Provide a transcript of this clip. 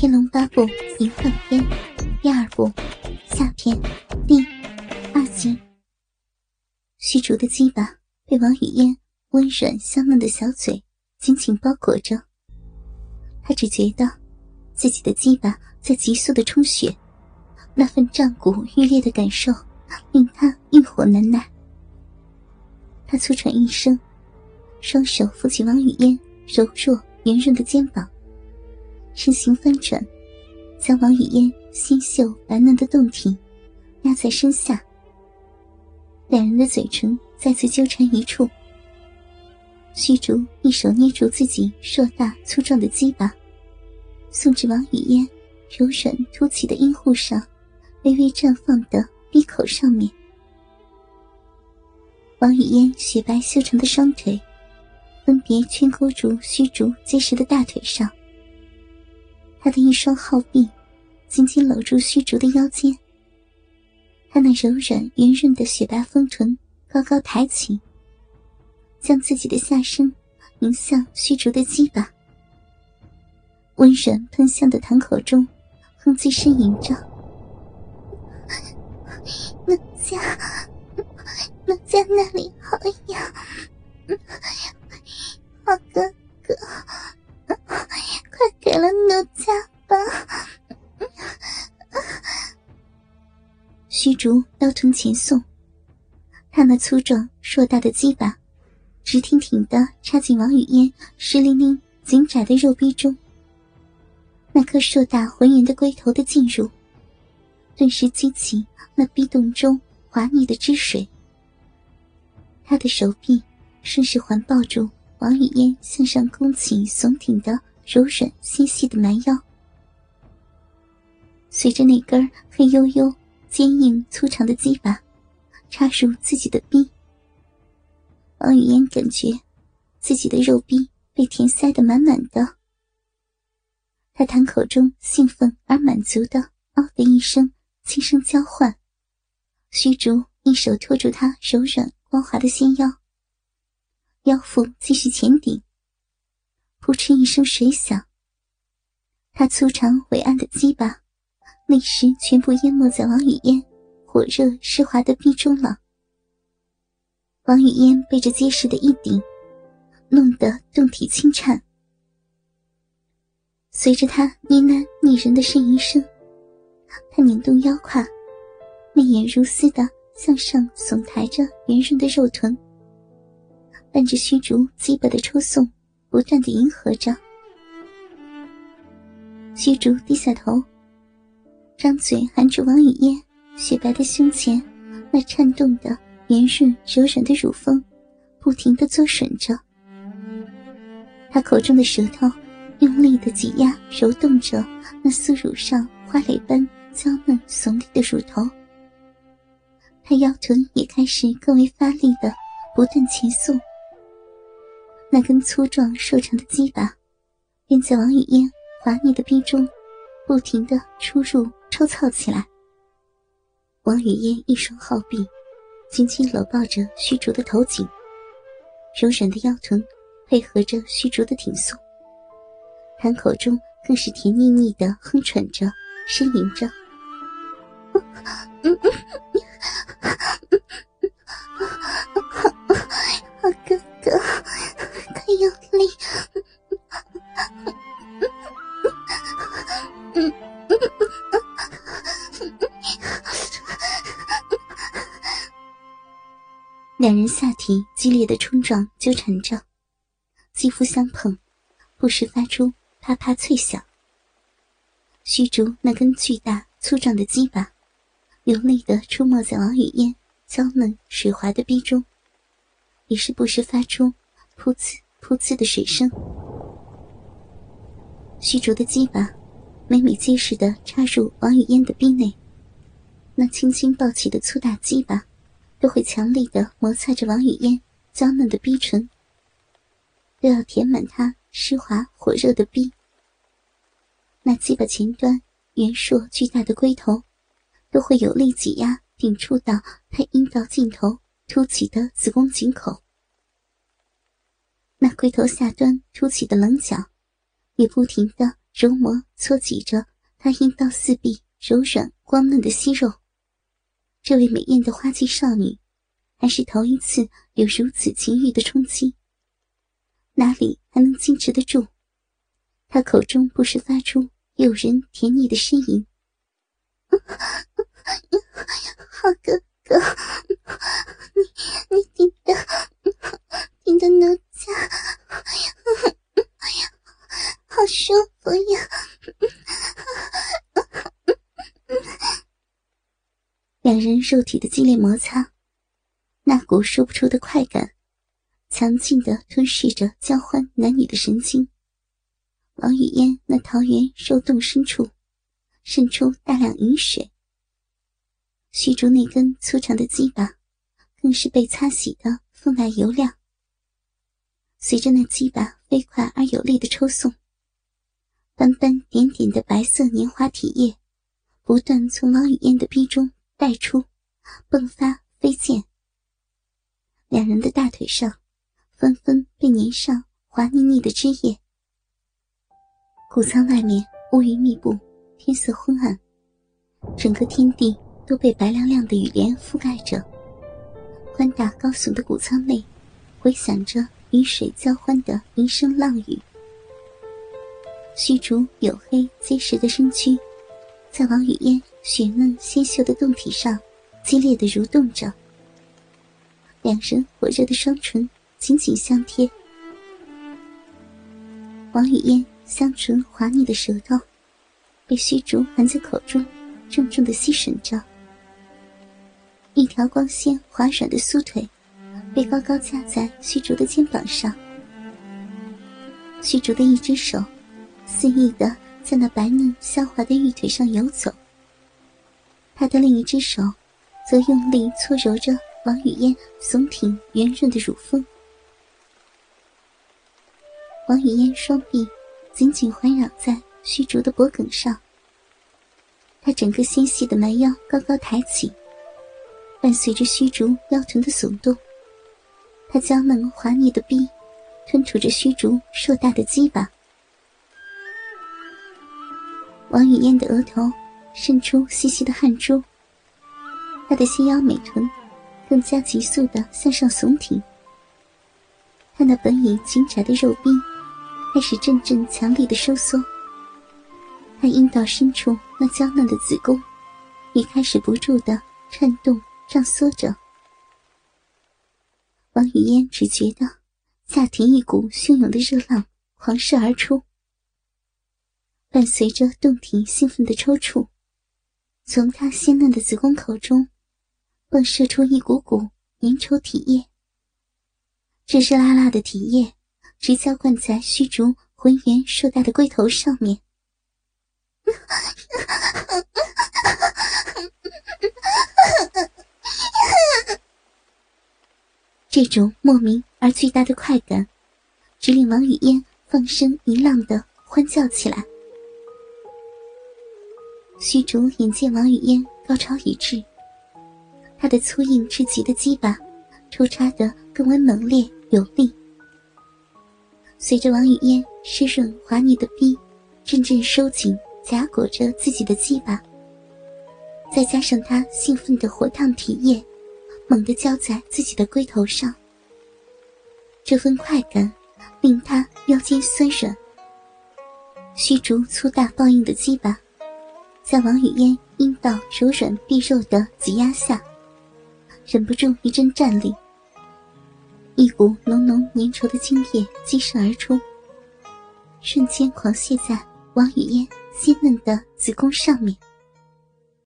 天龙八部淫荡篇第二部下篇第二集。虚竹的鸡巴被王语嫣温软香嫩的小嘴紧紧包裹着，他只觉得自己的鸡巴在急速的充血，那份胀骨欲裂的感受令他欲火难耐。他粗喘一声，双手扶起王语嫣柔弱圆润的肩膀。身形翻转，将王语嫣纤秀白嫩的胴体压在身下。两人的嘴唇再次纠缠一处。虚竹一手捏住自己硕大粗壮的鸡巴，送至王语嫣柔软凸起的阴户上，微微绽放的闭口上面。王语嫣雪白修长的双腿，分别圈勾住虚竹结实的大腿上。他的一双皓臂紧紧搂住虚竹的腰间，他那柔软圆润的雪白丰臀高高抬起，将自己的下身迎向虚竹的鸡巴，温软喷香的痰口中，哼唧呻吟着：“奴家，奴家那里好痒，了奴家吧！虚竹腰臀前送，他那粗壮硕大的鸡巴，直挺挺的插进王语嫣湿淋淋、紧窄的肉壁中。那颗硕大浑圆的龟头的进入，顿时激起那壁洞中滑腻的汁水。他的手臂顺势环抱住王语嫣向上弓起、耸挺的。柔软纤细的蛮腰，随着那根黑黝黝、坚硬粗长的鸡巴插入自己的臂，王语嫣感觉自己的肉壁被填塞得满满的。他谈口中兴奋而满足的“嗷”的一声轻声交换，虚竹一手托住他柔软光滑的纤腰，腰腹继续前顶。扑哧一声水响，他粗长伟岸的鸡巴立时全部淹没在王语嫣火热湿滑的臂中了。王语嫣被这结实的一顶弄得动体轻颤，随着他呢喃拟人的呻吟声，他拧动腰胯，媚眼如丝的向上耸抬着圆润的肉臀，伴着虚竹鸡巴的抽送。不断的迎合着，虚竹低下头，张嘴含住王语嫣雪白的胸前那颤动的圆润柔软的乳峰，不停的作吮着。他口中的舌头用力的挤压揉动着那酥乳上花蕾般娇嫩耸立的乳头，他腰臀也开始更为发力的不断前送。那根粗壮瘦长的鸡巴，便在王语嫣滑腻的逼中，不停的出入抽操起来。王语嫣一双好臂，紧紧搂抱着虚竹的头颈，柔软的腰臀配合着虚竹的挺送，谈口中更是甜腻腻的哼喘着，呻吟着。两人下体激烈的冲撞纠缠着，肌肤相碰，不时发出啪啪脆响。虚竹那根巨大粗壮的鸡巴，有力的出没在王语嫣娇嫩水滑的逼中，也是不时发出噗呲噗呲的水声。虚竹的鸡巴每每结实的插入王语嫣的逼内，那轻轻抱起的粗大鸡巴。都会强力的摩擦着王语嫣娇嫩的逼唇，都要填满她湿滑火热的逼。那鸡巴前端圆硕巨大的龟头，都会有力挤压顶触到她阴道尽头凸起的子宫颈口。那龟头下端凸起的棱角，也不停的揉磨搓挤着她阴道四壁柔软光嫩的息肉。这位美艳的花季少女，还是头一次有如此情欲的冲击，哪里还能矜持得住？她口中不时发出诱人甜腻的呻吟：“ 好哥哥，你你顶的顶的奴家，好舒服呀！”两人肉体的激烈摩擦，那股说不出的快感，强劲的吞噬着交欢男女的神经。王语嫣那桃源肉洞深处，渗出大量饮水。虚竹那根粗长的鸡巴，更是被擦洗的分外油亮。随着那鸡巴飞快而有力的抽送，斑斑点点的白色年华体液，不断从王语嫣的逼中。带出，迸发飞溅。两人的大腿上，纷纷被粘上滑腻腻的汁液。谷仓外面乌云密布，天色昏暗，整个天地都被白亮亮的雨帘覆盖着。宽大高耸的谷仓内，回响着雨水交欢的银声浪语。虚竹黝黑结实的身躯，在往雨烟。雪嫩纤秀的胴体上，激烈的蠕动着。两人火热的双唇紧紧相贴。王语嫣香唇滑腻的舌头，被虚竹含在口中，重重的吸吮着。一条光鲜滑软的酥腿，被高高架在虚竹的肩膀上。虚竹的一只手，肆意的在那白嫩香滑的玉腿上游走。他的另一只手，则用力搓揉着王语嫣耸挺圆润的乳峰。王语嫣双臂紧紧环绕在虚竹的脖颈上，她整个纤细的蛮腰高高抬起，伴随着虚竹腰臀的耸动，她娇嫩滑腻的臂吞吐着虚竹硕大的鸡巴。王语嫣的额头。渗出细细的汗珠，她的细腰美臀更加急速的向上耸挺，她那本已紧窄的肉壁开始阵阵强力的收缩，她阴道深处那娇嫩的子宫也开始不住的颤动胀缩着。王语嫣只觉得下体一股汹涌的热浪狂射而出，伴随着洞庭兴奋的抽搐。从她鲜嫩的子宫口中，迸射出一股股粘稠体液。这热辣辣的体液，直浇灌在虚竹浑圆硕大的龟头上面。这种莫名而巨大的快感，只令王语嫣放声一浪的欢叫起来。虚竹眼见王语嫣高潮已至，他的粗硬至极的鸡巴抽插得更为猛烈有力。随着王语嫣湿润滑腻的逼阵阵收紧夹裹着自己的鸡巴，再加上他兴奋的火烫体液猛地浇在自己的龟头上，这份快感令他腰间酸软。虚竹粗大暴硬的鸡巴。在王语嫣阴道柔软碧肉的挤压下，忍不住一阵战栗，一股浓浓粘稠的精液激射而出，瞬间狂泻在王语嫣鲜嫩的子宫上面。